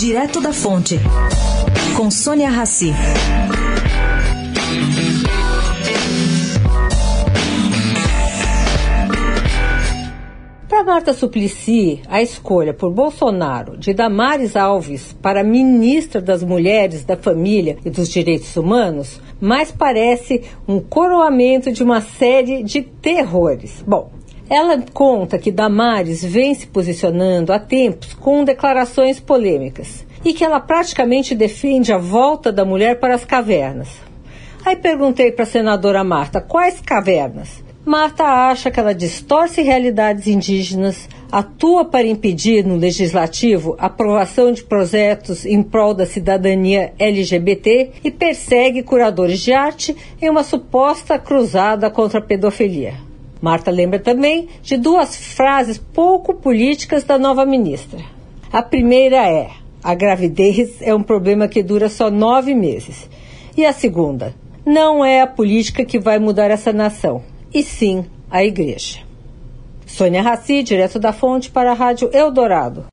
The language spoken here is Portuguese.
Direto da Fonte, com Sônia Rassi. Para Marta Suplicy, a escolha por Bolsonaro de Damares Alves para ministra das Mulheres, da Família e dos Direitos Humanos mais parece um coroamento de uma série de terrores. Bom, ela conta que Damares vem se posicionando há tempos com declarações polêmicas e que ela praticamente defende a volta da mulher para as cavernas. Aí perguntei para a senadora Marta quais cavernas. Marta acha que ela distorce realidades indígenas, atua para impedir no legislativo a aprovação de projetos em prol da cidadania LGBT e persegue curadores de arte em uma suposta cruzada contra a pedofilia. Marta lembra também de duas frases pouco políticas da nova ministra. A primeira é: a gravidez é um problema que dura só nove meses. E a segunda: não é a política que vai mudar essa nação, e sim a igreja. Sônia Raci, direto da Fonte, para a Rádio Eldorado.